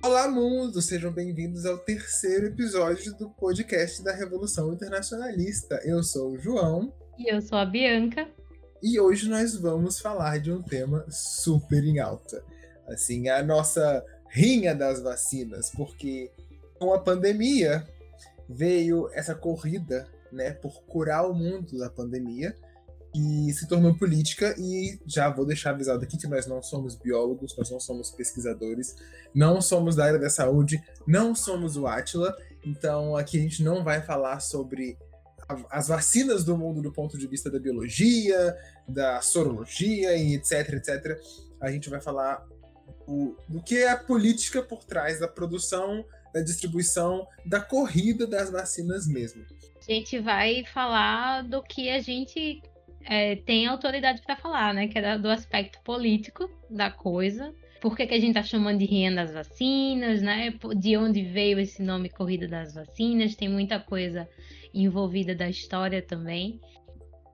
Olá, mundo! Sejam bem-vindos ao terceiro episódio do podcast da Revolução Internacionalista. Eu sou o João. E eu sou a Bianca. E hoje nós vamos falar de um tema super em alta. Assim, a nossa rinha das vacinas, porque com a pandemia veio essa corrida, né, por curar o mundo da pandemia e se tornou política e já vou deixar avisado aqui que nós não somos biólogos, nós não somos pesquisadores, não somos da área da saúde, não somos o Atila, então aqui a gente não vai falar sobre as vacinas do mundo do ponto de vista da biologia, da sorologia e etc, etc. A gente vai falar o, do que é a política por trás da produção, da distribuição, da corrida das vacinas mesmo. A gente vai falar do que a gente é, tem autoridade para falar, né? Que é do aspecto político da coisa. Por que, que a gente está chamando de renda das vacinas, né? De onde veio esse nome Corrida das Vacinas? Tem muita coisa envolvida da história também.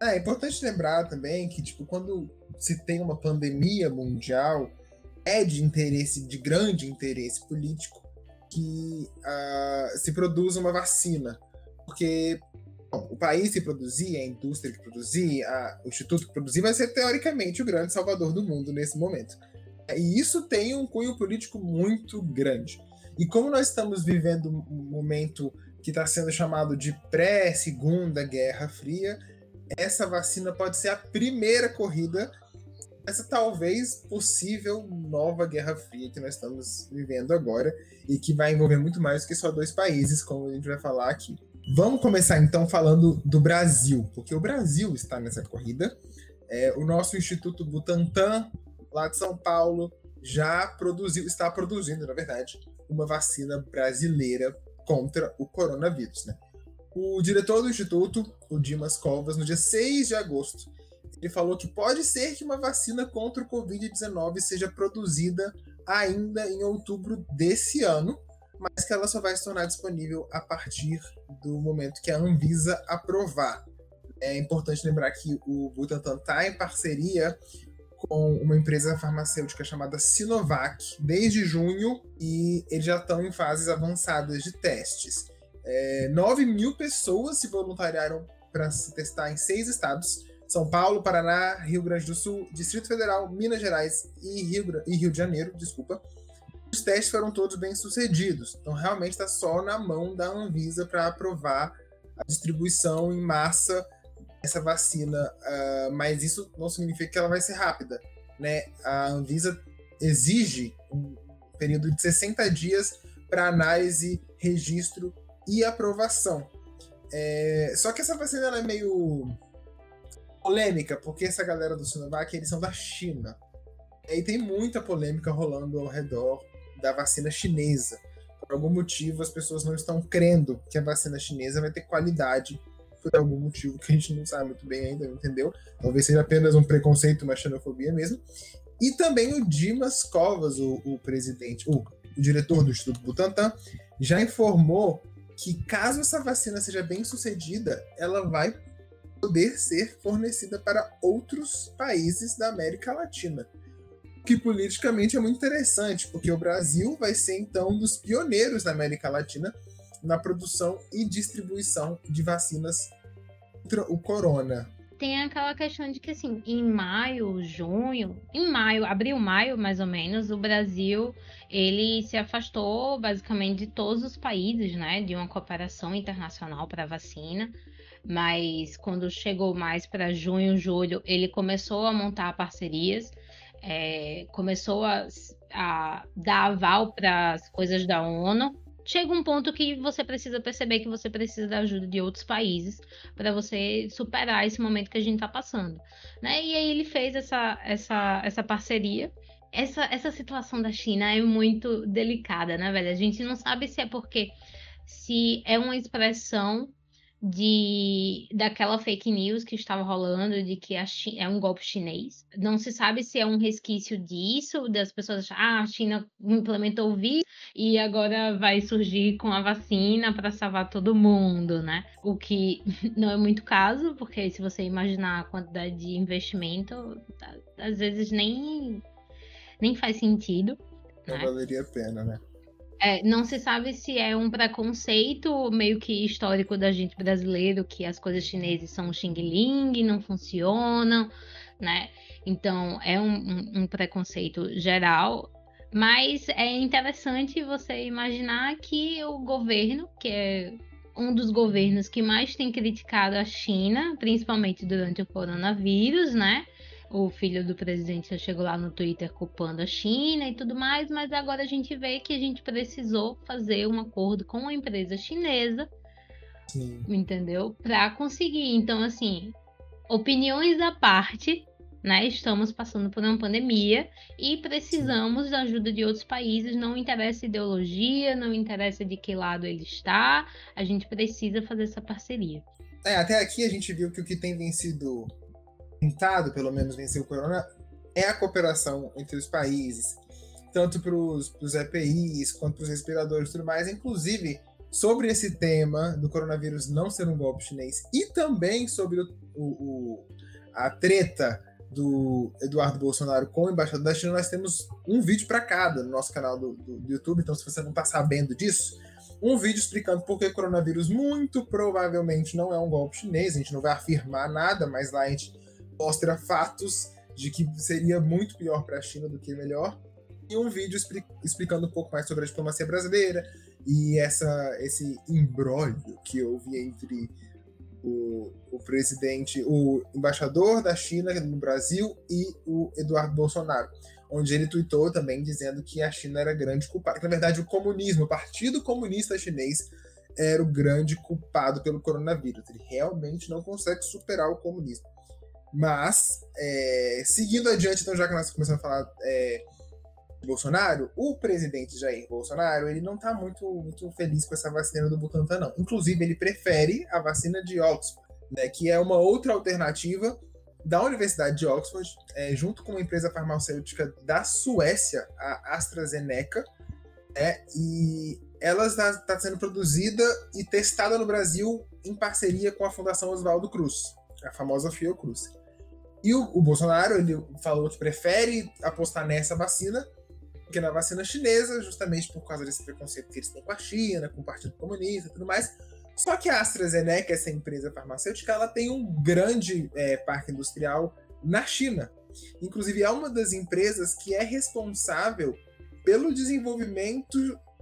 É, é importante lembrar também que, tipo, quando se tem uma pandemia mundial, é de interesse, de grande interesse político, que uh, se produza uma vacina. Porque bom, o país que produzir, a indústria que produzir, a, o instituto que produzir, vai ser teoricamente o grande salvador do mundo nesse momento. E isso tem um cunho político muito grande. E como nós estamos vivendo um momento que está sendo chamado de pré-segunda Guerra Fria, essa vacina pode ser a primeira corrida essa talvez possível nova Guerra Fria que nós estamos vivendo agora e que vai envolver muito mais que só dois países, como a gente vai falar aqui. Vamos começar então falando do Brasil, porque o Brasil está nessa corrida. É, o nosso Instituto Butantan, lá de São Paulo, já produziu, está produzindo, na verdade, uma vacina brasileira contra o coronavírus. Né? O diretor do Instituto, o Dimas Covas, no dia 6 de agosto, ele falou que pode ser que uma vacina contra o Covid-19 seja produzida ainda em outubro desse ano, mas que ela só vai se tornar disponível a partir do momento que a Anvisa aprovar. É importante lembrar que o Butantan está em parceria com uma empresa farmacêutica chamada Sinovac desde junho e eles já estão em fases avançadas de testes. É, 9 mil pessoas se voluntariaram para se testar em seis estados são Paulo, Paraná, Rio Grande do Sul, Distrito Federal, Minas Gerais e Rio, e Rio de Janeiro, desculpa. Os testes foram todos bem sucedidos, então realmente está só na mão da Anvisa para aprovar a distribuição em massa dessa vacina, uh, mas isso não significa que ela vai ser rápida, né? A Anvisa exige um período de 60 dias para análise, registro e aprovação. É, só que essa vacina é meio polêmica, porque essa galera do Sinovac, eles são da China. E tem muita polêmica rolando ao redor da vacina chinesa. Por algum motivo, as pessoas não estão crendo que a vacina chinesa vai ter qualidade por algum motivo que a gente não sabe muito bem ainda, entendeu? Talvez seja apenas um preconceito, uma xenofobia mesmo. E também o Dimas Covas, o, o presidente, o, o diretor do Instituto Butantan, já informou que caso essa vacina seja bem sucedida, ela vai poder ser fornecida para outros países da América Latina. Que politicamente é muito interessante, porque o Brasil vai ser então um dos pioneiros da América Latina na produção e distribuição de vacinas contra o corona. Tem aquela questão de que, assim, em maio, junho, em maio, abril, maio, mais ou menos, o Brasil, ele se afastou, basicamente, de todos os países, né, de uma cooperação internacional para vacina mas quando chegou mais para junho, julho, ele começou a montar parcerias, é, começou a, a dar aval para as coisas da ONU. Chega um ponto que você precisa perceber que você precisa da ajuda de outros países para você superar esse momento que a gente está passando. Né? E aí ele fez essa, essa, essa parceria essa, essa situação da China é muito delicada, né, velho? A gente não sabe se é porque se é uma expressão de daquela fake news que estava rolando de que é um golpe chinês. Não se sabe se é um resquício disso, das pessoas acharem, ah, a China implementou o vírus e agora vai surgir com a vacina para salvar todo mundo, né? O que não é muito caso, porque se você imaginar a quantidade de investimento, às vezes nem nem faz sentido. Não né? valeria a pena, né? É, não se sabe se é um preconceito meio que histórico da gente brasileiro, que as coisas chinesas são xing ling, não funcionam, né? Então é um, um, um preconceito geral. Mas é interessante você imaginar que o governo, que é um dos governos que mais tem criticado a China, principalmente durante o coronavírus, né? O filho do presidente já chegou lá no Twitter culpando a China e tudo mais, mas agora a gente vê que a gente precisou fazer um acordo com uma empresa chinesa, Sim. entendeu? Para conseguir. Então, assim, opiniões à parte, né? Estamos passando por uma pandemia e precisamos Sim. da ajuda de outros países. Não interessa ideologia, não interessa de que lado ele está, a gente precisa fazer essa parceria. É, até aqui a gente viu que o que tem vencido, tentado pelo menos vencer o corona, é a cooperação entre os países, tanto para os EPIs quanto para os respiradores e tudo mais. Inclusive, sobre esse tema do coronavírus não ser um golpe chinês e também sobre o, o, a treta do Eduardo Bolsonaro com o embaixador da China, nós temos um vídeo para cada no nosso canal do, do, do, YouTube. Então, se você não está sabendo disso, um vídeo explicando por que o coronavírus muito provavelmente não é um golpe chinês. A gente não vai afirmar nada, mas lá a gente mostra fatos de que seria muito pior para a China do que melhor. E um vídeo explicando um pouco mais sobre a diplomacia brasileira e essa, esse imbróglio que houve entre o, o presidente, o embaixador da China no Brasil e o Eduardo Bolsonaro, onde ele tuitou também dizendo que a China era grande culpada, que na verdade o comunismo, o Partido Comunista Chinês era o grande culpado pelo coronavírus. Ele realmente não consegue superar o comunismo. Mas, é, seguindo adiante, então, já que nós começamos a falar é, Bolsonaro, o presidente Jair Bolsonaro, ele não está muito, muito feliz com essa vacina do Butantan, não. Inclusive, ele prefere a vacina de Oxford, né, que é uma outra alternativa da Universidade de Oxford, é, junto com uma empresa farmacêutica da Suécia, a AstraZeneca, é, e ela está tá sendo produzida e testada no Brasil em parceria com a Fundação Oswaldo Cruz, a famosa Fiocruz. E o, o Bolsonaro ele falou que prefere apostar nessa vacina porque na vacina chinesa, justamente por causa desse preconceito que eles têm com a China, com o Partido Comunista e tudo mais. Só que a AstraZeneca, essa empresa farmacêutica, ela tem um grande é, parque industrial na China. Inclusive, é uma das empresas que é responsável pelo desenvolvimento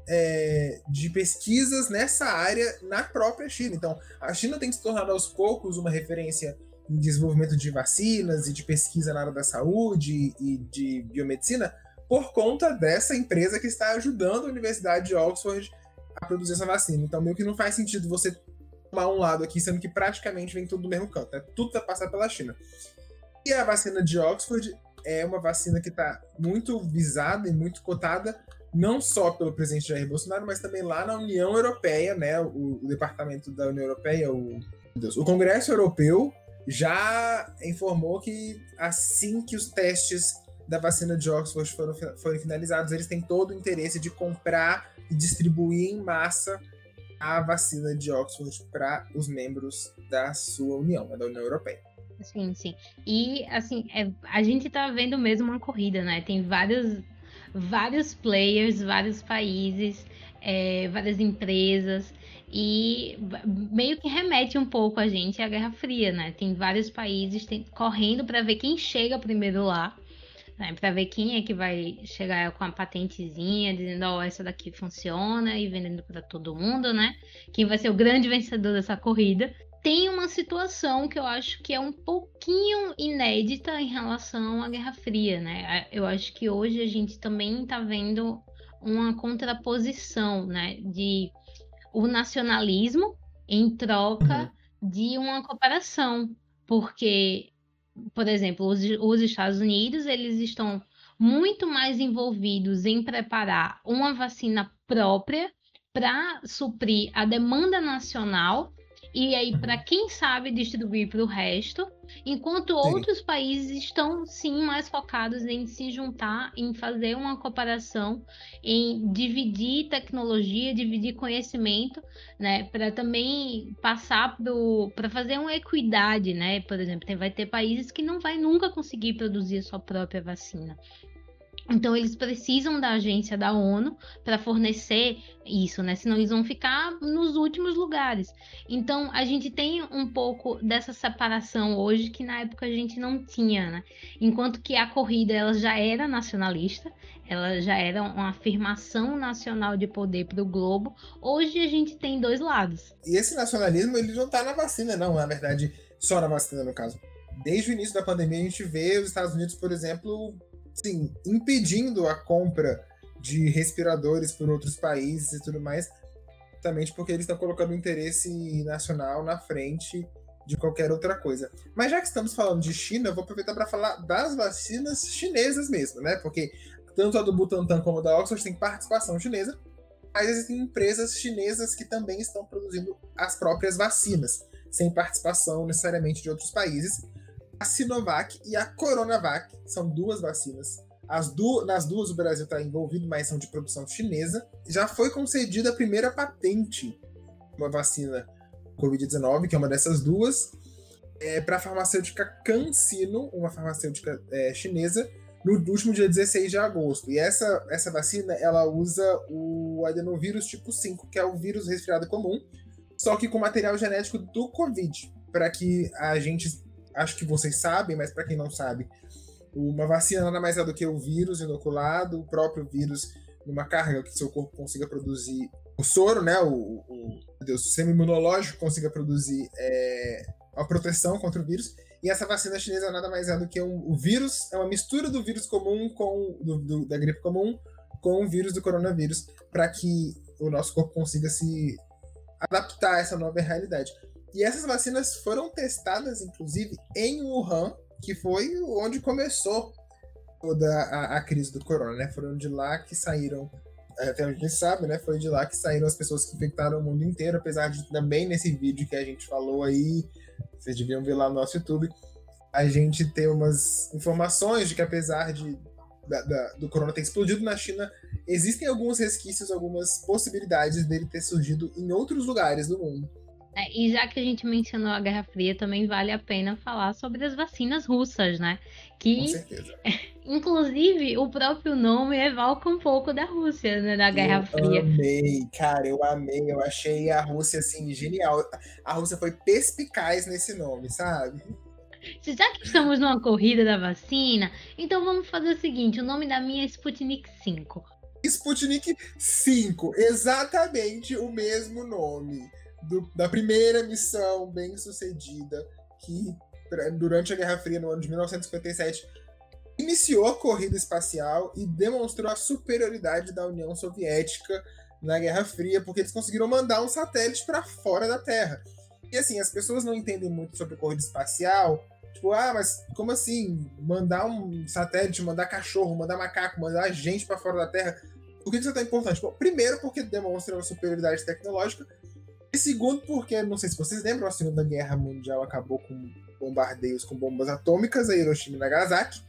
é, de pesquisas nessa área na própria China. Então, a China tem se tornado aos poucos uma referência em desenvolvimento de vacinas e de pesquisa na área da saúde e de biomedicina, por conta dessa empresa que está ajudando a Universidade de Oxford a produzir essa vacina. Então, meio que não faz sentido você tomar um lado aqui, sendo que praticamente vem tudo do mesmo canto, né? Tudo está pela China. E a vacina de Oxford é uma vacina que está muito visada e muito cotada, não só pelo presidente Jair Bolsonaro, mas também lá na União Europeia, né? O, o departamento da União Europeia, o, Deus, o Congresso Europeu, já informou que assim que os testes da vacina de Oxford foram, foram finalizados, eles têm todo o interesse de comprar e distribuir em massa a vacina de Oxford para os membros da sua União, da União Europeia. Sim, sim. E, assim, é, a gente está vendo mesmo uma corrida, né? Tem vários, vários players, vários países, é, várias empresas, e meio que remete um pouco a gente à Guerra Fria, né? Tem vários países tem, correndo para ver quem chega primeiro lá né, para ver quem é que vai chegar com a patentezinha, dizendo, ó, oh, essa daqui funciona e vendendo para todo mundo, né? Quem vai ser o grande vencedor dessa corrida. Tem uma situação que eu acho que é um pouquinho inédita em relação à Guerra Fria, né? Eu acho que hoje a gente também está vendo uma contraposição, né, de o nacionalismo em troca uhum. de uma cooperação, porque por exemplo, os, os Estados Unidos, eles estão muito mais envolvidos em preparar uma vacina própria para suprir a demanda nacional e aí para quem sabe distribuir para o resto, enquanto sim. outros países estão sim mais focados em se juntar, em fazer uma cooperação, em dividir tecnologia, dividir conhecimento, né, para também passar para fazer uma equidade, né? Por exemplo, tem, vai ter países que não vai nunca conseguir produzir a sua própria vacina. Então eles precisam da agência da ONU para fornecer isso, né? Senão eles vão ficar nos últimos lugares. Então a gente tem um pouco dessa separação hoje que na época a gente não tinha, né? Enquanto que a corrida ela já era nacionalista, ela já era uma afirmação nacional de poder para o globo. Hoje a gente tem dois lados. E esse nacionalismo ele não está na vacina, não. Na verdade, só na vacina no caso. Desde o início da pandemia a gente vê os Estados Unidos, por exemplo, sim, impedindo a compra de respiradores por outros países e tudo mais, justamente porque eles estão colocando o interesse nacional na frente de qualquer outra coisa. Mas já que estamos falando de China, eu vou aproveitar para falar das vacinas chinesas mesmo, né? Porque tanto a do Butantan como a da Oxford tem participação chinesa, mas existem empresas chinesas que também estão produzindo as próprias vacinas, sem participação necessariamente de outros países a Sinovac e a Coronavac. São duas vacinas. As du nas duas o Brasil está envolvido, mas são de produção chinesa. Já foi concedida a primeira patente uma vacina Covid-19, que é uma dessas duas, é, para a farmacêutica CanSino, uma farmacêutica é, chinesa, no último dia 16 de agosto. E essa, essa vacina ela usa o adenovírus tipo 5, que é o vírus resfriado comum, só que com material genético do Covid, para que a gente acho que vocês sabem, mas para quem não sabe, uma vacina nada mais é do que o vírus inoculado, o próprio vírus numa carga que seu corpo consiga produzir o soro, né, o, o, o sistema imunológico consiga produzir é, a proteção contra o vírus. E essa vacina chinesa nada mais é do que um, o vírus, é uma mistura do vírus comum com do, do, da gripe comum com o vírus do coronavírus, para que o nosso corpo consiga se adaptar a essa nova realidade. E essas vacinas foram testadas, inclusive, em Wuhan, que foi onde começou toda a, a crise do corona, né? Foram de lá que saíram, é, até onde a gente sabe, né? Foi de lá que saíram as pessoas que infectaram o mundo inteiro, apesar de também nesse vídeo que a gente falou aí, vocês deviam ver lá no nosso YouTube, a gente ter umas informações de que apesar de da, da, do corona ter explodido na China, existem alguns resquícios, algumas possibilidades dele ter surgido em outros lugares do mundo. É, e já que a gente mencionou a Guerra Fria, também vale a pena falar sobre as vacinas russas, né? Que, Com certeza. inclusive, o próprio nome evoca um pouco da Rússia, né? Da Guerra eu Fria. Eu amei, cara, eu amei. Eu achei a Rússia, assim, genial. A Rússia foi perspicaz nesse nome, sabe? Já que estamos numa corrida da vacina, então vamos fazer o seguinte: o nome da minha é Sputnik 5. Sputnik 5, exatamente o mesmo nome do, da primeira missão bem sucedida que durante a Guerra Fria no ano de 1957 iniciou a corrida espacial e demonstrou a superioridade da União Soviética na Guerra Fria, porque eles conseguiram mandar um satélite para fora da Terra. E assim, as pessoas não entendem muito sobre corrida espacial. Tipo, ah, mas como assim? Mandar um satélite, mandar cachorro, mandar macaco, mandar gente para fora da Terra. Por que isso é tão importante? Bom, primeiro, porque demonstra uma superioridade tecnológica. E segundo, porque, não sei se vocês lembram, a Segunda Guerra Mundial acabou com bombardeios com bombas atômicas a Hiroshima e Nagasaki,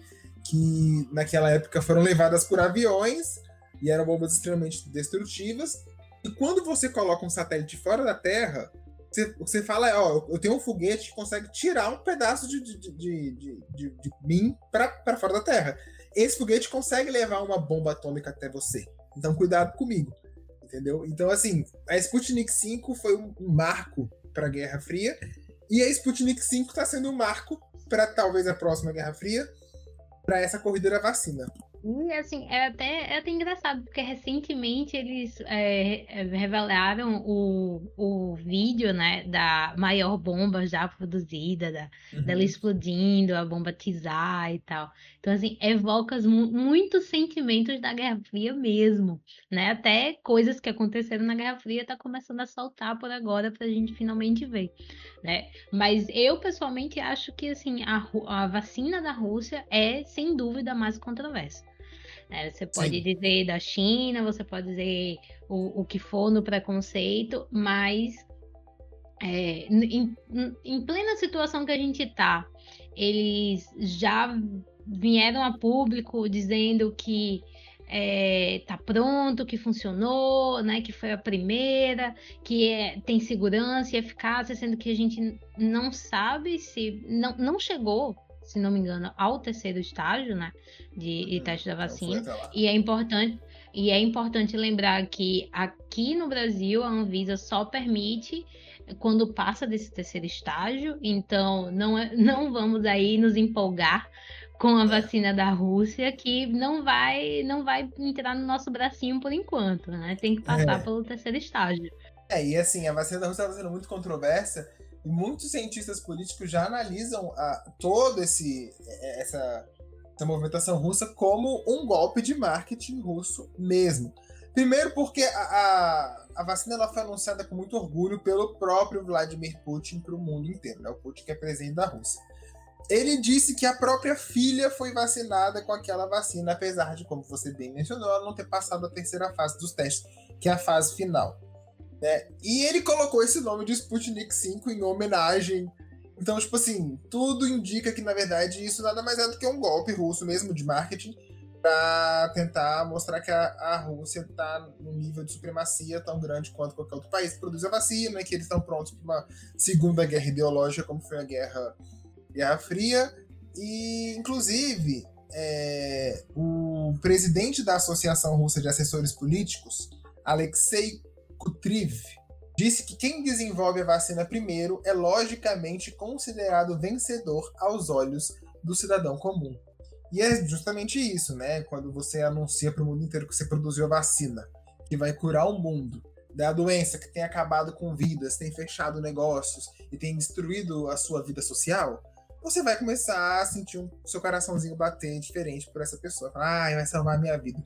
que naquela época foram levadas por aviões e eram bombas extremamente destrutivas. E quando você coloca um satélite fora da Terra, você, você fala, ó, eu tenho um foguete que consegue tirar um pedaço de, de, de, de, de, mim para fora da Terra. Esse foguete consegue levar uma bomba atômica até você. Então cuidado comigo entendeu? Então, assim, a Sputnik 5 foi um marco para a Guerra Fria, e a Sputnik 5 está sendo um marco para talvez a próxima Guerra Fria, para essa corrida da vacina. E assim, é até, é até engraçado, porque recentemente eles é, é, revelaram o, o vídeo, né, da maior bomba já produzida, da, uhum. dela explodindo, a bomba Tizar e tal. Então, assim, evoca muitos sentimentos da Guerra Fria mesmo, né? Até coisas que aconteceram na Guerra Fria tá começando a saltar por agora pra gente finalmente ver, né? Mas eu, pessoalmente, acho que, assim, a, a vacina da Rússia é, sem dúvida, mais controversa. Né? Você pode Sim. dizer da China, você pode dizer o, o que for no preconceito, mas é, em, em, plena situação que a gente está, eles já vieram a público dizendo que é, tá pronto, que funcionou, né, que foi a primeira, que é, tem segurança e eficácia, sendo que a gente não sabe se não, não chegou se não me engano, ao terceiro estágio, né, de, de uhum. teste da vacina. E é importante e é importante lembrar que aqui no Brasil a Anvisa só permite quando passa desse terceiro estágio, então não, é, não vamos aí nos empolgar com a vacina da Rússia, que não vai não vai entrar no nosso bracinho por enquanto, né? Tem que passar é. pelo terceiro estágio. É, e assim, a vacina da Rússia está sendo muito controversa, e muitos cientistas políticos já analisam a, todo esse é, essa, essa movimentação russa como um golpe de marketing russo mesmo. Primeiro porque a, a, a, vacina ela foi anunciada com muito orgulho pelo próprio Vladimir Putin para o mundo inteiro, né? O Putin que é presidente da Rússia. Ele disse que a própria filha foi vacinada com aquela vacina, apesar de, como você bem mencionou, ela não ter passado a terceira fase dos testes, que é a fase final. Né? E ele colocou esse nome de Sputnik 5 em homenagem. Então, tipo assim, tudo indica que, na verdade, isso nada mais é do que um golpe russo mesmo de marketing para tentar mostrar que a, a Rússia está num nível de supremacia tão grande quanto qualquer outro país que produz a vacina, que eles estão prontos para uma segunda guerra ideológica, como foi a Guerra, guerra Fria. E, inclusive, é, o presidente da Associação Russa de Assessores Políticos, Alexei Kutriv, disse que quem desenvolve a vacina primeiro é logicamente considerado vencedor aos olhos do cidadão comum. E é justamente isso, né? Quando você anuncia para o mundo inteiro que você produziu a vacina, que vai curar o mundo da doença que tem acabado com vidas, tem fechado negócios e tem destruído a sua vida social, você vai começar a sentir o um, seu coraçãozinho bater diferente por essa pessoa. Falar, ah, vai salvar a minha vida.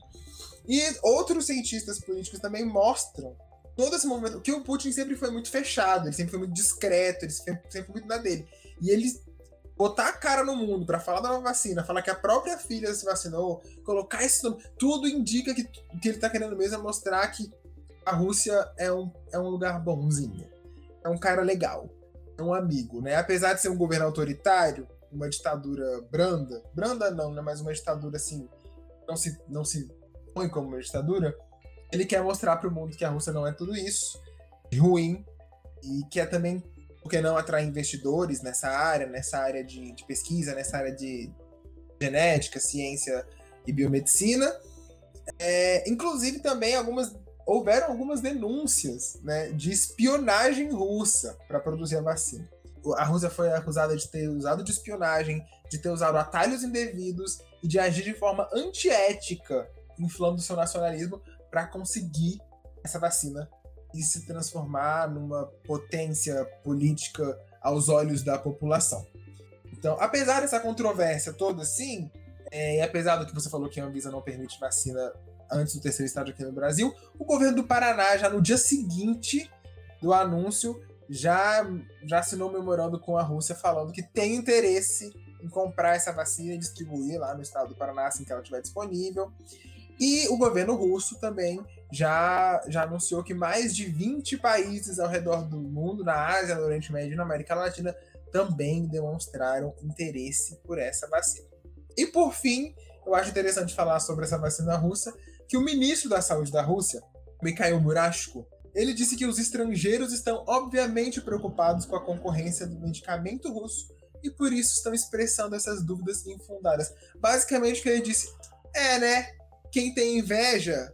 E outros cientistas políticos também mostram todo esse movimento. Que o Putin sempre foi muito fechado, ele sempre foi muito discreto, ele sempre, sempre foi muito na dele. E ele botar a cara no mundo para falar da vacina, falar que a própria filha se vacinou, colocar esse nome, tudo indica que, que ele tá querendo mesmo mostrar que a Rússia é um, é um lugar bonzinho. É um cara legal. É um amigo, né? Apesar de ser um governo autoritário, uma ditadura branda, branda não, né? Mas uma ditadura assim, não se, não se põe como uma ditadura, ele quer mostrar para o mundo que a Rússia não é tudo isso, ruim, e quer também por que não atrair investidores nessa área, nessa área de, de pesquisa, nessa área de genética, ciência e biomedicina. É, inclusive também algumas houveram algumas denúncias né, de espionagem russa para produzir a vacina. A Rússia foi acusada de ter usado de espionagem, de ter usado atalhos indevidos e de agir de forma antiética, inflando seu nacionalismo para conseguir essa vacina e se transformar numa potência política aos olhos da população. Então, apesar dessa controvérsia toda, sim, é, e apesar do que você falou que a Anvisa não permite vacina antes do terceiro estágio aqui no Brasil, o governo do Paraná, já no dia seguinte do anúncio, já, já assinou um memorando com a Rússia falando que tem interesse em comprar essa vacina e distribuir lá no estado do Paraná assim que ela estiver disponível. E o governo russo também já, já anunciou que mais de 20 países ao redor do mundo, na Ásia, no Oriente Médio e na América Latina, também demonstraram interesse por essa vacina. E por fim, eu acho interessante falar sobre essa vacina russa, que o ministro da Saúde da Rússia, Mikhail Murashko, ele disse que os estrangeiros estão obviamente preocupados com a concorrência do medicamento russo e por isso estão expressando essas dúvidas infundadas. Basicamente o que ele disse é, né? Quem tem inveja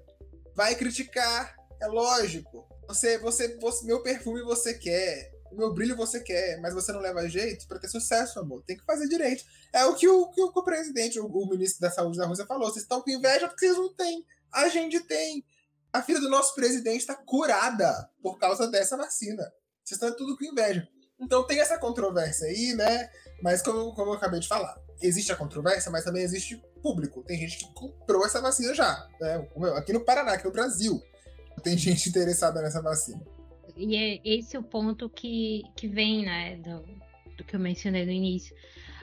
vai criticar, é lógico. Você, você, você, meu perfume você quer, meu brilho você quer, mas você não leva jeito para ter sucesso, amor. Tem que fazer direito. É o que o, que o presidente, o, o, ministro da Saúde da Rússia falou. Vocês estão com inveja porque vocês não têm. A gente tem. A filha do nosso presidente está curada por causa dessa vacina. Vocês estão tudo com inveja. Então tem essa controvérsia aí, né? Mas como, como eu acabei de falar, existe a controvérsia, mas também existe público. Tem gente que comprou essa vacina já. Né? Aqui no Paraná, aqui no Brasil, tem gente interessada nessa vacina. E é esse o ponto que, que vem, né, do, do que eu mencionei no início.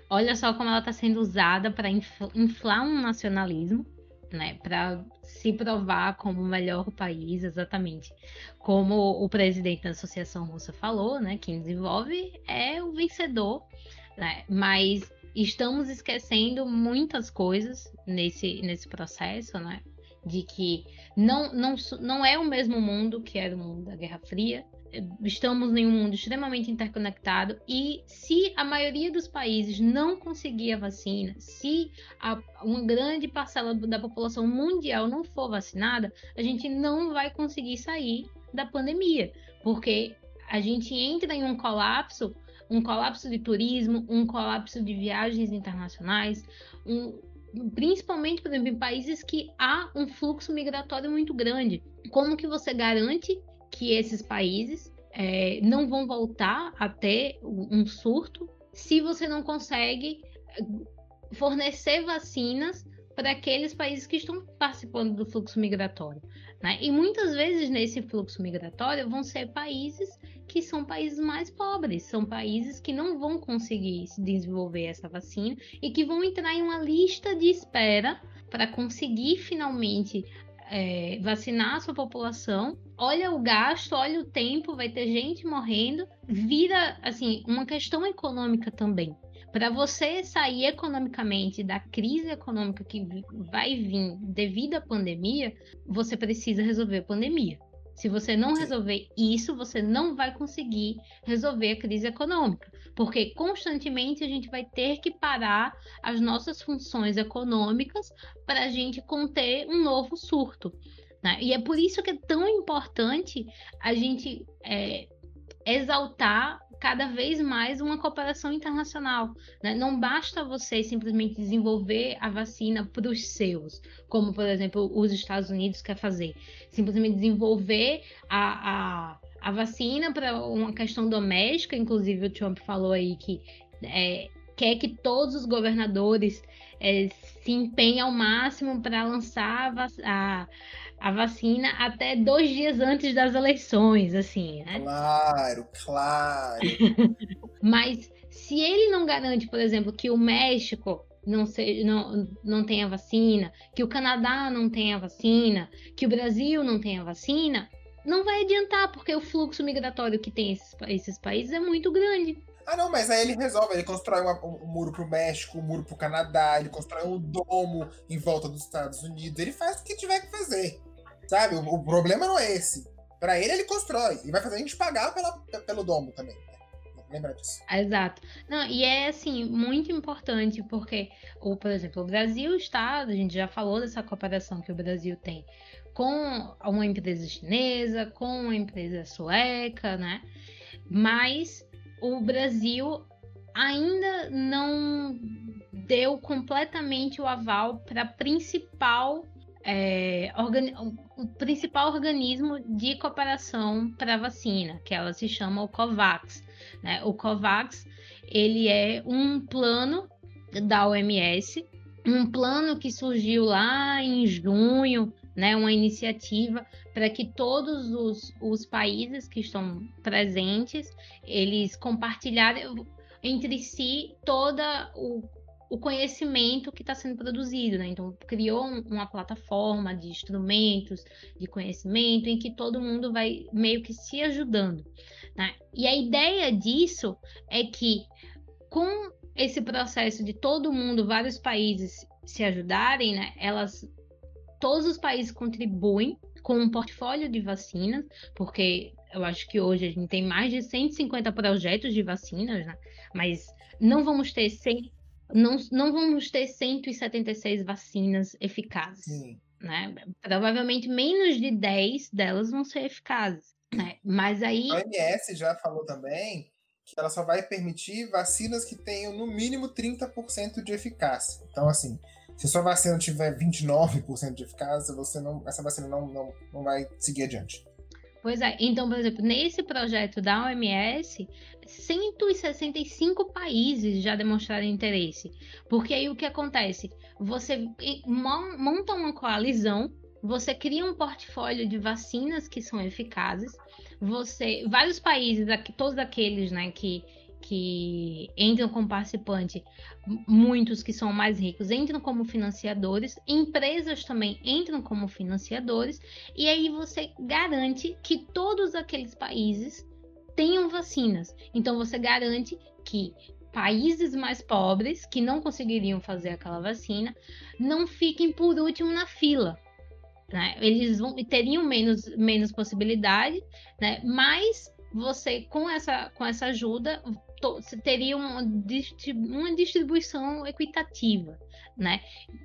Olha só como ela está sendo usada para inflar um nacionalismo, né, para se provar como o melhor país, exatamente. Como o presidente da Associação Russa falou, né, quem desenvolve é o vencedor, né, mas estamos esquecendo muitas coisas nesse, nesse processo, né? de que não, não, não é o mesmo mundo que era o mundo da Guerra Fria. Estamos em um mundo extremamente interconectado e se a maioria dos países não conseguir a vacina, se a, uma grande parcela da população mundial não for vacinada, a gente não vai conseguir sair da pandemia, porque a gente entra em um colapso, um colapso de turismo, um colapso de viagens internacionais, um, principalmente, por exemplo, em países que há um fluxo migratório muito grande. Como que você garante que esses países é, não vão voltar a ter um surto se você não consegue é, fornecer vacinas para aqueles países que estão participando do fluxo migratório? Né? E muitas vezes nesse fluxo migratório vão ser países que são países mais pobres, são países que não vão conseguir desenvolver essa vacina e que vão entrar em uma lista de espera para conseguir finalmente é, vacinar a sua população. Olha o gasto, olha o tempo, vai ter gente morrendo, vira assim uma questão econômica também. Para você sair economicamente da crise econômica que vai vir devido à pandemia, você precisa resolver a pandemia. Se você não resolver isso, você não vai conseguir resolver a crise econômica, porque constantemente a gente vai ter que parar as nossas funções econômicas para a gente conter um novo surto. Né? E é por isso que é tão importante a gente é, exaltar cada vez mais uma cooperação internacional. Né? Não basta você simplesmente desenvolver a vacina para os seus, como, por exemplo, os Estados Unidos quer fazer. Simplesmente desenvolver a, a, a vacina para uma questão doméstica, inclusive o Trump falou aí que é, quer que todos os governadores é, se empenhem ao máximo para lançar a, a a vacina até dois dias antes das eleições, assim, né? Claro, claro. Mas se ele não garante, por exemplo, que o México não, seja, não, não tenha vacina, que o Canadá não tenha vacina, que o Brasil não tenha vacina, não vai adiantar, porque o fluxo migratório que tem esses, esses países é muito grande. Ah, não, mas aí ele resolve, ele constrói uma, um muro pro México, um muro pro Canadá, ele constrói um domo em volta dos Estados Unidos, ele faz o que tiver que fazer. Sabe? O, o problema não é esse. Para ele, ele constrói. E vai fazer a gente pagar pela, pelo domo também. Né? Lembra disso. Exato. Não, e é assim, muito importante, porque, o, por exemplo, o Brasil está, a gente já falou dessa cooperação que o Brasil tem com uma empresa chinesa, com uma empresa sueca, né? Mas o Brasil ainda não deu completamente o aval para a principal é, o principal organismo de cooperação para vacina, que ela se chama o COVAX. Né? O COVAX ele é um plano da OMS, um plano que surgiu lá em junho, né, uma iniciativa para que todos os, os países que estão presentes eles compartilharem entre si toda o, o conhecimento que está sendo produzido, né? Então criou um, uma plataforma de instrumentos, de conhecimento, em que todo mundo vai meio que se ajudando. Né? E a ideia disso é que com esse processo de todo mundo, vários países se ajudarem, né? Elas, todos os países contribuem com um portfólio de vacinas, porque eu acho que hoje a gente tem mais de 150 projetos de vacinas, né? Mas não vamos ter 100 não, não vamos ter 176 vacinas eficazes. Sim. Né? Provavelmente menos de 10 delas vão ser eficazes. Né? Mas aí. A OMS já falou também que ela só vai permitir vacinas que tenham no mínimo 30% de eficácia. Então, assim, se a sua vacina tiver 29% de eficácia, você não, essa vacina não, não, não vai seguir adiante. Pois é, então, por exemplo, nesse projeto da OMS, 165 países já demonstraram interesse. Porque aí o que acontece? Você monta uma coalizão, você cria um portfólio de vacinas que são eficazes, você, vários países, todos aqueles né, que que entram como participante, muitos que são mais ricos entram como financiadores, empresas também entram como financiadores, e aí você garante que todos aqueles países tenham vacinas. Então você garante que países mais pobres que não conseguiriam fazer aquela vacina não fiquem por último na fila. né? Eles vão, teriam menos, menos possibilidade, né? Mas você, com essa, com essa ajuda, teria uma, distribuição equitativa, né?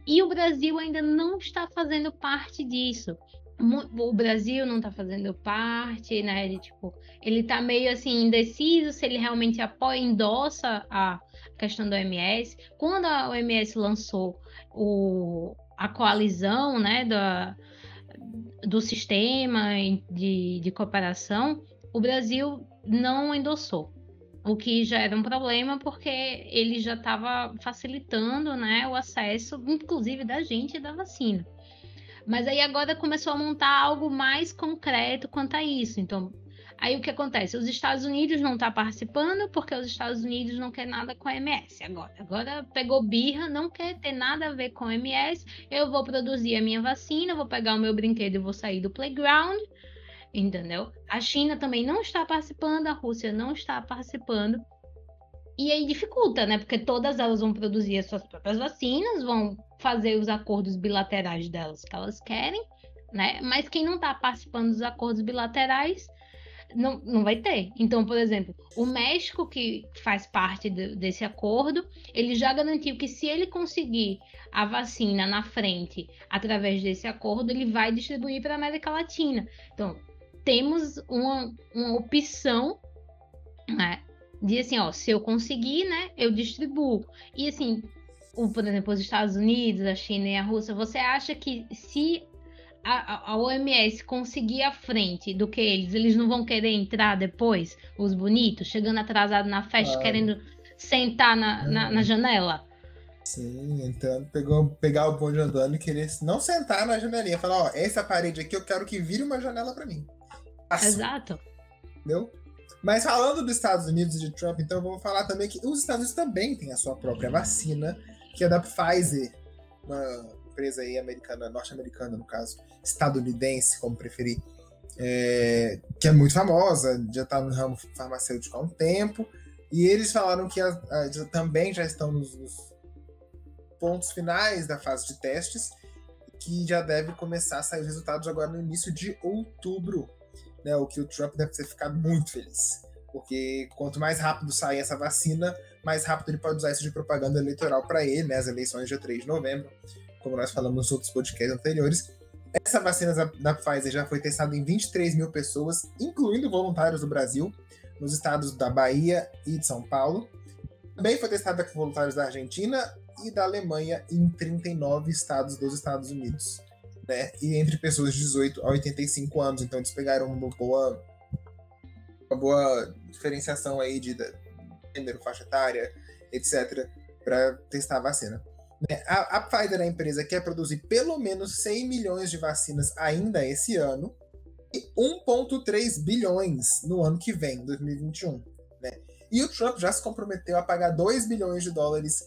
E o Brasil ainda não está fazendo parte disso. O Brasil não está fazendo parte, né? Ele, tipo, ele tá meio assim indeciso se ele realmente apoia, endossa a questão do OMS. Quando a OMS lançou o, a coalizão, né, da, do sistema de, de cooperação, o Brasil não endossou o que já era um problema porque ele já estava facilitando né, o acesso, inclusive da gente da vacina. Mas aí agora começou a montar algo mais concreto quanto a isso. Então, aí o que acontece? Os Estados Unidos não estão tá participando porque os Estados Unidos não quer nada com a MS agora. Agora pegou birra, não quer ter nada a ver com a MS. Eu vou produzir a minha vacina, vou pegar o meu brinquedo e vou sair do playground entendeu? A China também não está participando, a Rússia não está participando. E aí dificulta, né? Porque todas elas vão produzir as suas próprias vacinas, vão fazer os acordos bilaterais delas que elas querem, né? Mas quem não está participando dos acordos bilaterais não, não vai ter. Então, por exemplo, o México, que faz parte de, desse acordo, ele já garantiu que se ele conseguir a vacina na frente através desse acordo, ele vai distribuir para a América Latina. Então, temos uma, uma opção, né? De assim, ó, se eu conseguir, né, eu distribuo. E assim, o, por exemplo, os Estados Unidos, a China e a Rússia, você acha que se a, a, OMS conseguir à frente do que eles, eles não vão querer entrar depois, os bonitos, chegando atrasado na festa, querendo sentar na, na, na, janela? Sim, então pegou, pegar o bonde andando e querer não sentar na janelinha, falar, ó, essa parede aqui eu quero que vire uma janela para mim. Exato. Entendeu? Mas falando dos Estados Unidos e de Trump, então vamos falar também que os Estados Unidos também têm a sua própria vacina, que é da Pfizer, uma empresa aí americana, norte-americana no caso, estadunidense, como preferir, é, que é muito famosa, já está no ramo farmacêutico há um tempo, e eles falaram que a, a, também já estão nos, nos pontos finais da fase de testes, que já deve começar a sair os resultados agora no início de outubro né, o que o Trump deve ter ficado muito feliz. Porque quanto mais rápido sair essa vacina, mais rápido ele pode usar isso de propaganda eleitoral para ele, né, as eleições dia 3 de novembro, como nós falamos nos outros podcasts anteriores. Essa vacina da Pfizer já foi testada em 23 mil pessoas, incluindo voluntários do Brasil, nos estados da Bahia e de São Paulo. Também foi testada com voluntários da Argentina e da Alemanha em 39 estados dos Estados Unidos né? E entre pessoas de 18 a 85 anos. Então eles pegaram uma boa, uma boa diferenciação aí de, de gênero, faixa etária, etc., para testar a vacina. Né? A, a Pfizer é a empresa que quer produzir pelo menos 100 milhões de vacinas ainda esse ano e 1,3 bilhões no ano que vem, 2021. Né? E o Trump já se comprometeu a pagar 2 bilhões de dólares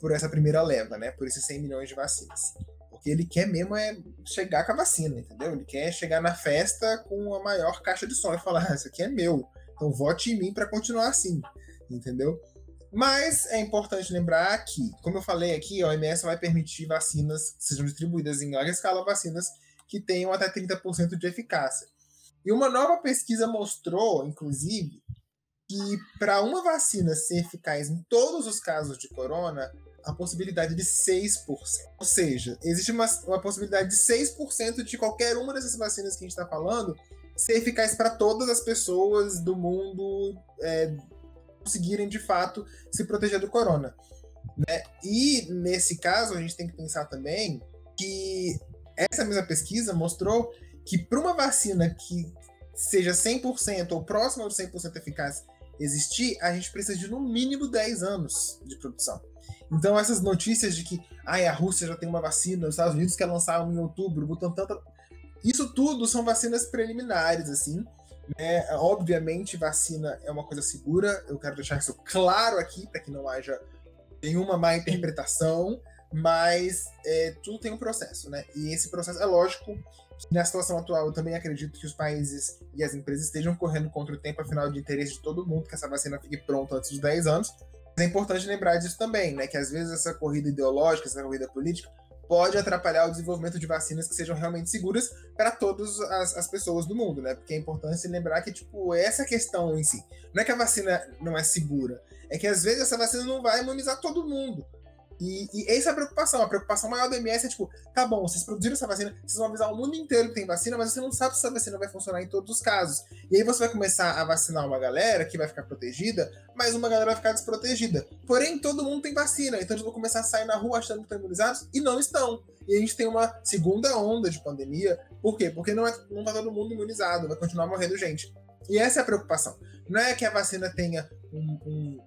por essa primeira leva, né? por esses 100 milhões de vacinas. Porque ele quer mesmo é chegar com a vacina, entendeu? Ele quer chegar na festa com a maior caixa de som e falar: ah, isso aqui é meu, então vote em mim para continuar assim, entendeu? Mas é importante lembrar que, como eu falei aqui, a OMS vai permitir vacinas que sejam distribuídas em larga escala, vacinas que tenham até 30% de eficácia. E uma nova pesquisa mostrou, inclusive, que para uma vacina ser eficaz em todos os casos de corona, a possibilidade de 6%. Ou seja, existe uma, uma possibilidade de 6% de qualquer uma dessas vacinas que a gente está falando ser eficaz para todas as pessoas do mundo é, conseguirem de fato se proteger do corona. Né? E nesse caso, a gente tem que pensar também que essa mesma pesquisa mostrou que para uma vacina que seja 100% ou próxima de 100% eficaz existir, a gente precisa de no mínimo 10 anos de produção. Então essas notícias de que ai, a Rússia já tem uma vacina, os Estados Unidos quer lançar um em outubro, botam tanta... Isso tudo são vacinas preliminares, assim. Né? Obviamente, vacina é uma coisa segura, eu quero deixar isso claro aqui, para que não haja nenhuma má interpretação, mas é, tudo tem um processo, né? E esse processo é lógico que na situação atual eu também acredito que os países e as empresas estejam correndo contra o tempo, afinal de interesse de todo mundo que essa vacina fique pronta antes de 10 anos. É importante lembrar disso também, né? Que às vezes essa corrida ideológica, essa corrida política, pode atrapalhar o desenvolvimento de vacinas que sejam realmente seguras para todas as, as, pessoas do mundo, né? Porque é importante lembrar que, tipo, essa questão em si. Não é que a vacina não é segura, é que às vezes essa vacina não vai imunizar todo mundo. E, e, essa é a preocupação. A preocupação maior do MS é tipo, tá bom, vocês produziram essa vacina, vocês vão avisar o mundo inteiro que tem vacina, mas você não sabe se essa vacina vai funcionar em todos os casos. E aí você vai começar a vacinar uma galera que vai ficar protegida, mas uma galera vai ficar desprotegida. Porém, todo mundo tem vacina, então eles vão começar a sair na rua achando que estão imunizados e não estão. E a gente tem uma segunda onda de pandemia. Por quê? Porque não, é, não tá todo mundo imunizado, vai continuar morrendo gente. E essa é a preocupação. Não é que a vacina tenha um, um,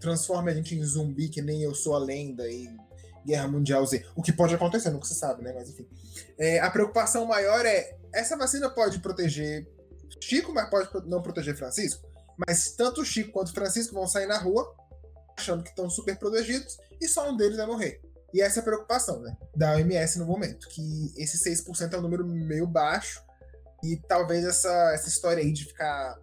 transforme a gente em zumbi, que nem eu sou a lenda e Guerra Mundial Z. O que pode acontecer, nunca se sabe, né? Mas enfim. É, a preocupação maior é: essa vacina pode proteger Chico, mas pode não proteger Francisco. Mas tanto Chico quanto Francisco vão sair na rua achando que estão super protegidos e só um deles vai morrer. E essa é a preocupação, né? Da OMS no momento, que esse 6% é um número meio baixo e talvez essa, essa história aí de ficar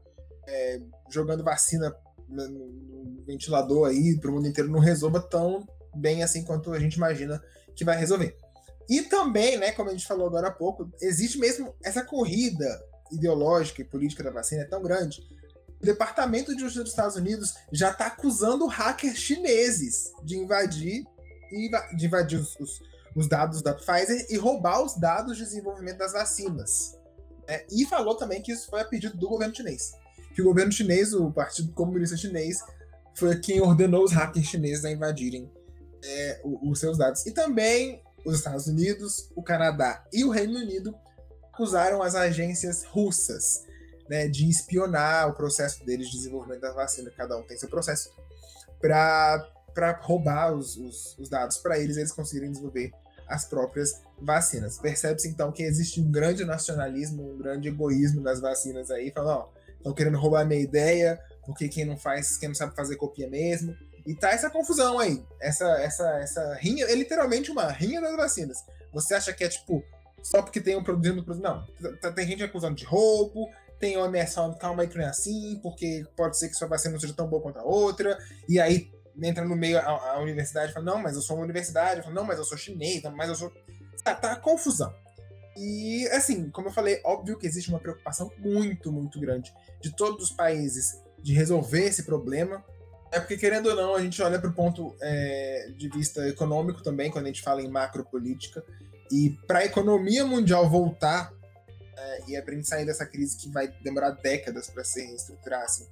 é, jogando vacina no ventilador aí para o mundo inteiro não resolva tão bem assim quanto a gente imagina que vai resolver. E também, né, como a gente falou agora há pouco, existe mesmo essa corrida ideológica e política da vacina é tão grande. O Departamento de Justiça dos Estados Unidos já está acusando hackers chineses de invadir de invadir os, os, os, dados da Pfizer e roubar os dados de desenvolvimento das vacinas. Né? E falou também que isso foi a pedido do governo chinês que o governo chinês, o Partido Comunista Chinês, foi quem ordenou os hackers chineses a invadirem é, os seus dados. E também os Estados Unidos, o Canadá e o Reino Unido acusaram as agências russas né, de espionar o processo deles de desenvolvimento da vacina. Cada um tem seu processo para roubar os, os, os dados para eles, eles conseguirem desenvolver as próprias vacinas. Percebe-se então que existe um grande nacionalismo, um grande egoísmo das vacinas aí, falando, ó, estão querendo roubar minha ideia, porque quem não faz, quem não sabe fazer copia mesmo. E tá essa confusão aí. Essa, essa, essa rinha, é literalmente uma rinha das vacinas. Você acha que é tipo, só porque tem um produzindo, não. Tem gente acusando de roubo, tem OMS falando, calma aí que não é assim, porque pode ser que sua vacina não seja tão boa quanto a outra. E aí entra no meio a, a universidade e fala, não, mas eu sou uma universidade. Falo, não, mas eu sou chinês, mas eu sou. Tá, tá confusão. E, assim, como eu falei, óbvio que existe uma preocupação muito, muito grande de todos os países de resolver esse problema. É porque, querendo ou não, a gente olha para o ponto é, de vista econômico também, quando a gente fala em macropolítica. E para a economia mundial voltar, é, e é para a gente sair dessa crise que vai demorar décadas para se reestruturar assim,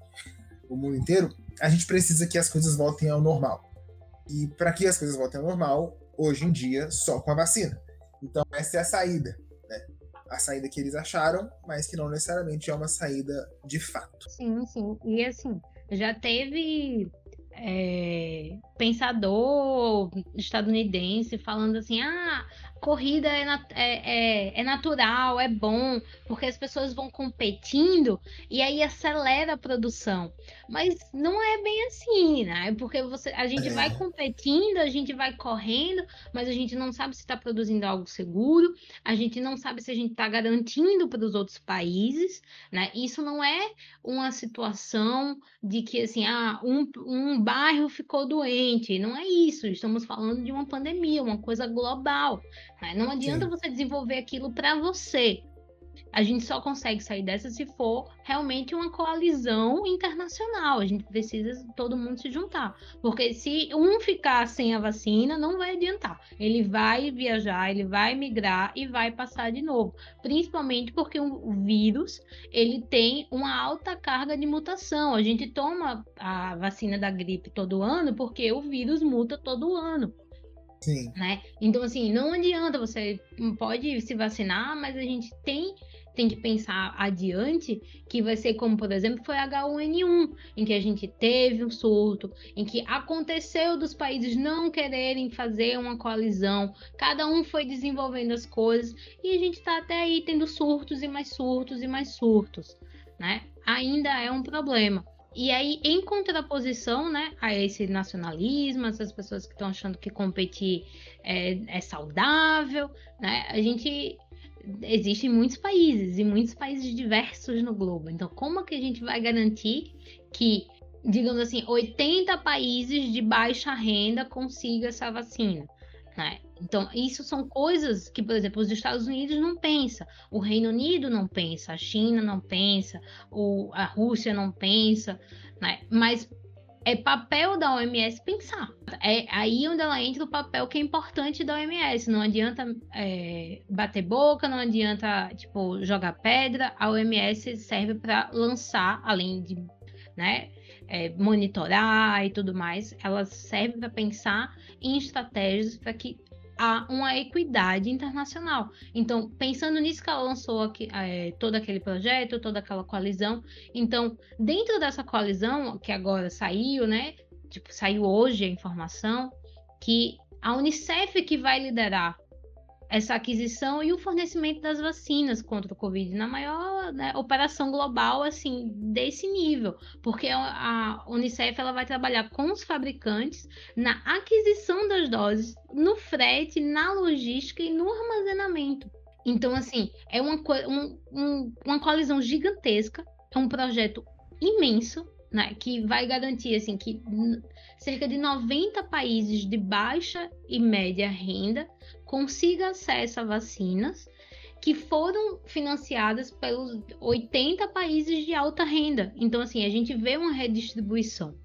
o mundo inteiro, a gente precisa que as coisas voltem ao normal. E para que as coisas voltem ao normal, hoje em dia, só com a vacina. Então, essa é a saída a saída que eles acharam, mas que não necessariamente é uma saída de fato. Sim, sim. E assim, já teve é, pensador estadunidense falando assim: ah, corrida é, é, é, é, natural, é bom, porque as pessoas vão competindo e aí acelera a produção. Mas não é bem assim, né? Porque você, a gente vai é. competindo, a gente vai correndo, mas a gente não sabe se está produzindo algo seguro, a gente não sabe se a gente está garantindo para os outros países, né? Isso não é uma situação de que assim, ah, um, um bairro ficou doente. Não é isso. Estamos falando de uma pandemia, uma coisa global. Né? Não adianta Sim. você desenvolver aquilo para você. A gente só consegue sair dessa se for realmente uma coalizão internacional. A gente precisa todo mundo se juntar. Porque se um ficar sem a vacina, não vai adiantar. Ele vai viajar, ele vai migrar e vai passar de novo. Principalmente porque o vírus ele tem uma alta carga de mutação. A gente toma a vacina da gripe todo ano porque o vírus muta todo ano. Sim. Né? Então, assim, não adianta, você pode se vacinar, mas a gente tem tem que pensar adiante, que vai ser como, por exemplo, foi H1N1, em que a gente teve um surto, em que aconteceu dos países não quererem fazer uma coalizão, cada um foi desenvolvendo as coisas, e a gente está até aí tendo surtos e mais surtos e mais surtos, né? Ainda é um problema. E aí, em contraposição né, a esse nacionalismo, essas pessoas que estão achando que competir é, é saudável, né, a gente existem muitos países e muitos países diversos no globo. Então, como que a gente vai garantir que, digamos assim, 80 países de baixa renda consigam essa vacina? Né? Então, isso são coisas que, por exemplo, os Estados Unidos não pensa, o Reino Unido não pensa, a China não pensa, o, a Rússia não pensa, né? Mas é papel da OMS pensar. É aí onde ela entra o papel que é importante da OMS. Não adianta é, bater boca, não adianta tipo jogar pedra. A OMS serve para lançar, além de né, é, monitorar e tudo mais, ela serve para pensar em estratégias para que há uma equidade internacional. Então, pensando nisso que ela lançou aqui, é, todo aquele projeto, toda aquela coalizão. Então, dentro dessa coalizão, que agora saiu, né? Tipo, saiu hoje a informação que a Unicef que vai liderar essa aquisição e o fornecimento das vacinas contra o Covid na maior né, operação global assim desse nível, porque a Unicef ela vai trabalhar com os fabricantes na aquisição das doses, no frete, na logística e no armazenamento. Então assim é uma, um, um, uma colisão gigantesca, é um projeto imenso né, que vai garantir assim que cerca de 90 países de baixa e média renda consiga acesso a vacinas que foram financiadas pelos 80 países de alta renda. Então, assim, a gente vê uma redistribuição.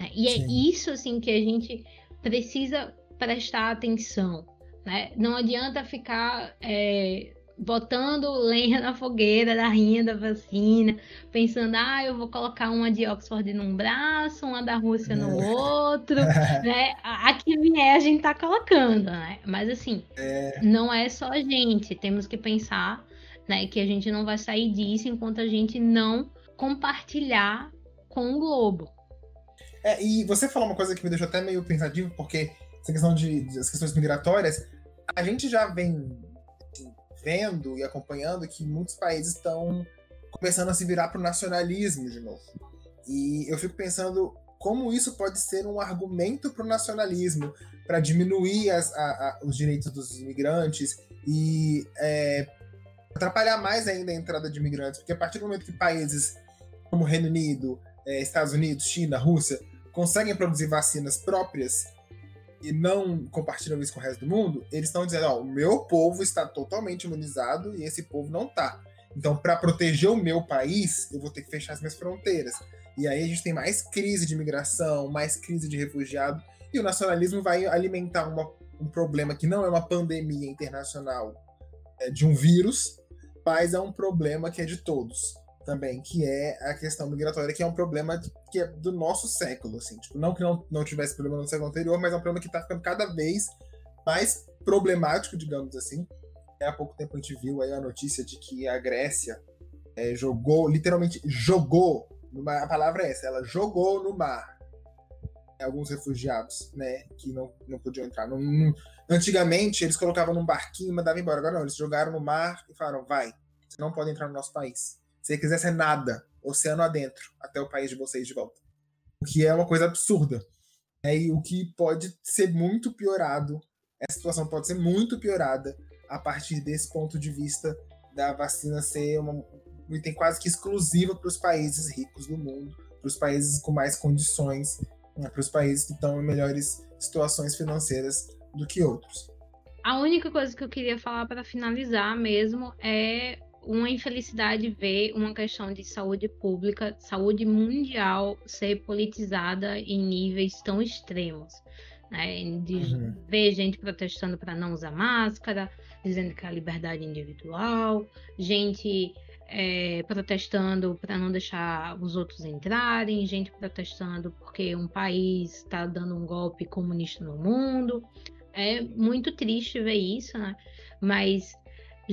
Né? E é Sim. é isso, assim, que a gente precisa prestar atenção. Né? Não adianta ficar é, botando lenha na fogueira da rinha da vacina, pensando, ah, eu vou colocar uma de Oxford num braço, uma da Rússia no é. outro, né? A que vier a gente tá colocando, né? Mas assim, é. não é só a gente, temos que pensar, né, que a gente não vai sair disso enquanto a gente não compartilhar com o globo. É, e você falou uma coisa que me deixou até meio pensativo, porque essa questão de, das questões migratórias, a gente já vem vendo e acompanhando que muitos países estão começando a se virar para o nacionalismo de novo. E eu fico pensando como isso pode ser um argumento para o nacionalismo, para diminuir as, a, a, os direitos dos imigrantes e é, atrapalhar mais ainda a entrada de imigrantes, porque a partir do momento que países como Reino Unido, é, Estados Unidos, China, Rússia conseguem produzir vacinas próprias, e não compartilham isso com o resto do mundo, eles estão dizendo: ó, o meu povo está totalmente imunizado e esse povo não está. Então, para proteger o meu país, eu vou ter que fechar as minhas fronteiras. E aí a gente tem mais crise de imigração, mais crise de refugiado, e o nacionalismo vai alimentar uma, um problema que não é uma pandemia internacional é, de um vírus, mas é um problema que é de todos também, que é a questão migratória, que é um problema que é do nosso século, assim. Tipo, não que não, não tivesse problema no século anterior, mas é um problema que está ficando cada vez mais problemático, digamos assim. Há pouco tempo a gente viu aí a notícia de que a Grécia é, jogou, literalmente jogou, a palavra é essa, ela jogou no mar alguns refugiados, né, que não, não podiam entrar. Não, não, antigamente eles colocavam num barquinho e mandavam embora. Agora não, eles jogaram no mar e falaram, vai, você não pode entrar no nosso país. Se quiser ser nada, oceano adentro, até o país de vocês de volta. O que é uma coisa absurda. É, e o que pode ser muito piorado, essa situação pode ser muito piorada a partir desse ponto de vista da vacina ser uma, um item quase que exclusivo para os países ricos do mundo, para os países com mais condições, né, para os países que estão em melhores situações financeiras do que outros. A única coisa que eu queria falar para finalizar mesmo é uma infelicidade ver uma questão de saúde pública, saúde mundial, ser politizada em níveis tão extremos. Né? De uhum. ver gente protestando para não usar máscara, dizendo que é a liberdade individual, gente é, protestando para não deixar os outros entrarem, gente protestando porque um país está dando um golpe comunista no mundo. É muito triste ver isso, né? Mas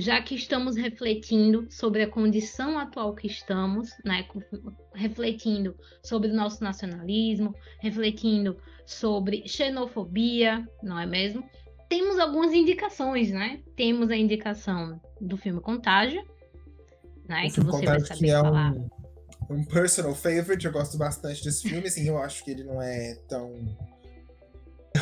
já que estamos refletindo sobre a condição atual que estamos, né, refletindo sobre o nosso nacionalismo, refletindo sobre xenofobia, não é mesmo? Temos algumas indicações, né? Temos a indicação do filme Contágio, né, o que você vai saber que é falar. Um, um personal favorite, eu gosto bastante desse filme, assim, eu acho que ele não é tão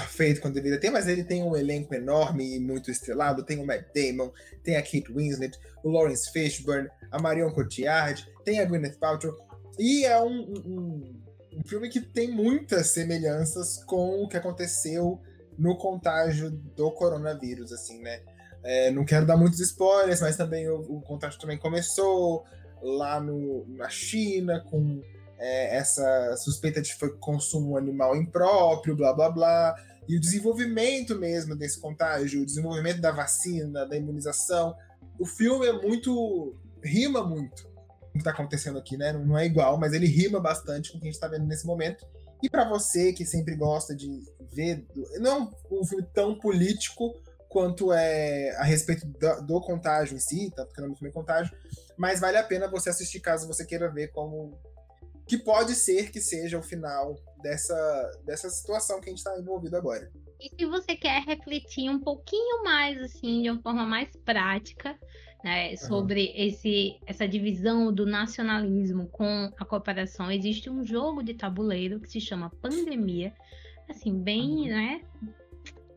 feito quando deveria ter, mas ele tem um elenco enorme e muito estrelado. Tem o Matt Damon, tem a Kate Winslet, o Lawrence Fishburne, a Marion Cotillard, tem a Gwyneth Paltrow. E é um, um, um filme que tem muitas semelhanças com o que aconteceu no contágio do coronavírus, assim, né? É, não quero dar muitos spoilers, mas também o, o contágio também começou lá no, na China com é, essa suspeita de consumo animal impróprio, blá blá blá, e o desenvolvimento mesmo desse contágio, o desenvolvimento da vacina, da imunização. O filme é muito. rima muito com o que está acontecendo aqui, né? Não é igual, mas ele rima bastante com o que a gente está vendo nesse momento. E para você que sempre gosta de ver. Não é um filme tão político quanto é a respeito do, do contágio em si, tanto que não é contágio, mas vale a pena você assistir caso você queira ver como que pode ser que seja o final dessa, dessa situação que a gente está envolvido agora. E se você quer refletir um pouquinho mais, assim, de uma forma mais prática, né, sobre uhum. esse, essa divisão do nacionalismo com a cooperação, existe um jogo de tabuleiro que se chama Pandemia, assim, bem, uhum. né,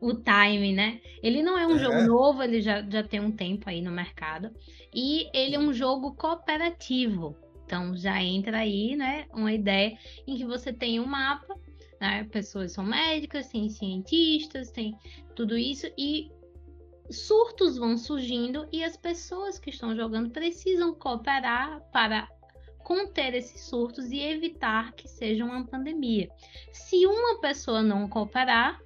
o time, né? Ele não é um é. jogo novo, ele já, já tem um tempo aí no mercado. E ele é um jogo cooperativo. Então já entra aí, né, uma ideia em que você tem um mapa, né, pessoas são médicas, tem cientistas, tem tudo isso e surtos vão surgindo e as pessoas que estão jogando precisam cooperar para conter esses surtos e evitar que seja uma pandemia. Se uma pessoa não cooperar,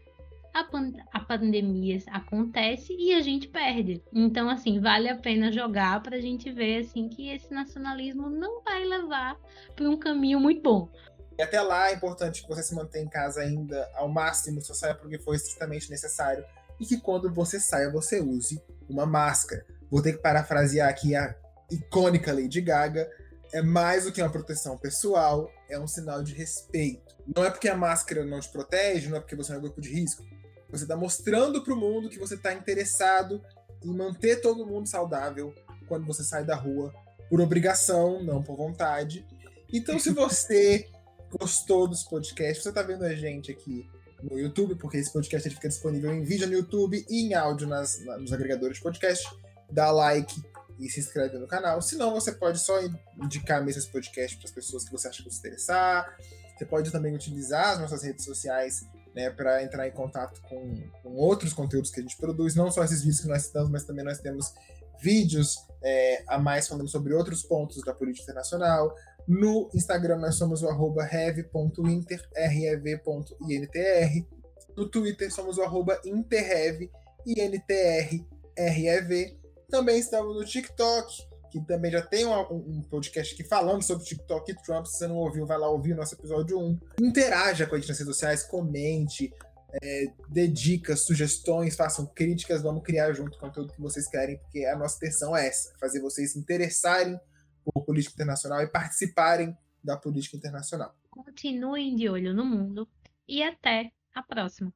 a, pan a pandemia acontece e a gente perde. Então, assim, vale a pena jogar para a gente ver assim que esse nacionalismo não vai levar para um caminho muito bom. E até lá é importante que você se mantenha em casa ainda ao máximo, só saia porque for estritamente necessário. E que quando você saia, você use uma máscara. Vou ter que parafrasear aqui a icônica Lady Gaga. É mais do que uma proteção pessoal, é um sinal de respeito. Não é porque a máscara não te protege, não é porque você é um grupo de risco, você está mostrando para o mundo que você está interessado em manter todo mundo saudável quando você sai da rua por obrigação, não por vontade. Então, se você gostou dos podcasts, você está vendo a gente aqui no YouTube, porque esse podcast fica disponível em vídeo no YouTube e em áudio nas, nos agregadores de podcast. Dá like e se inscreve no canal. Se não, você pode só indicar mesmo esse podcast para as pessoas que você acha que vão se interessar. Você pode também utilizar as nossas redes sociais né, para entrar em contato com, com, outros conteúdos que a gente produz, não só esses vídeos que nós citamos, mas também nós temos vídeos é, a mais falando sobre outros pontos da política internacional. No Instagram nós somos o arroba rev.inter, rev.intr. No Twitter somos o arroba interrev, intr, Também estamos no TikTok, que também já tem um, um, podcast aqui falando sobre TikTok e Trump. Se você não ouviu, vai lá ouvir o nosso episódio 1. Interaja com a gente nas redes sociais, comente, é, dê dicas, sugestões, façam críticas, vamos criar junto com tudo que vocês querem, porque a nossa intenção é essa, fazer vocês se interessarem por política internacional e participarem da política internacional. Continuem de olho no mundo e até a próxima.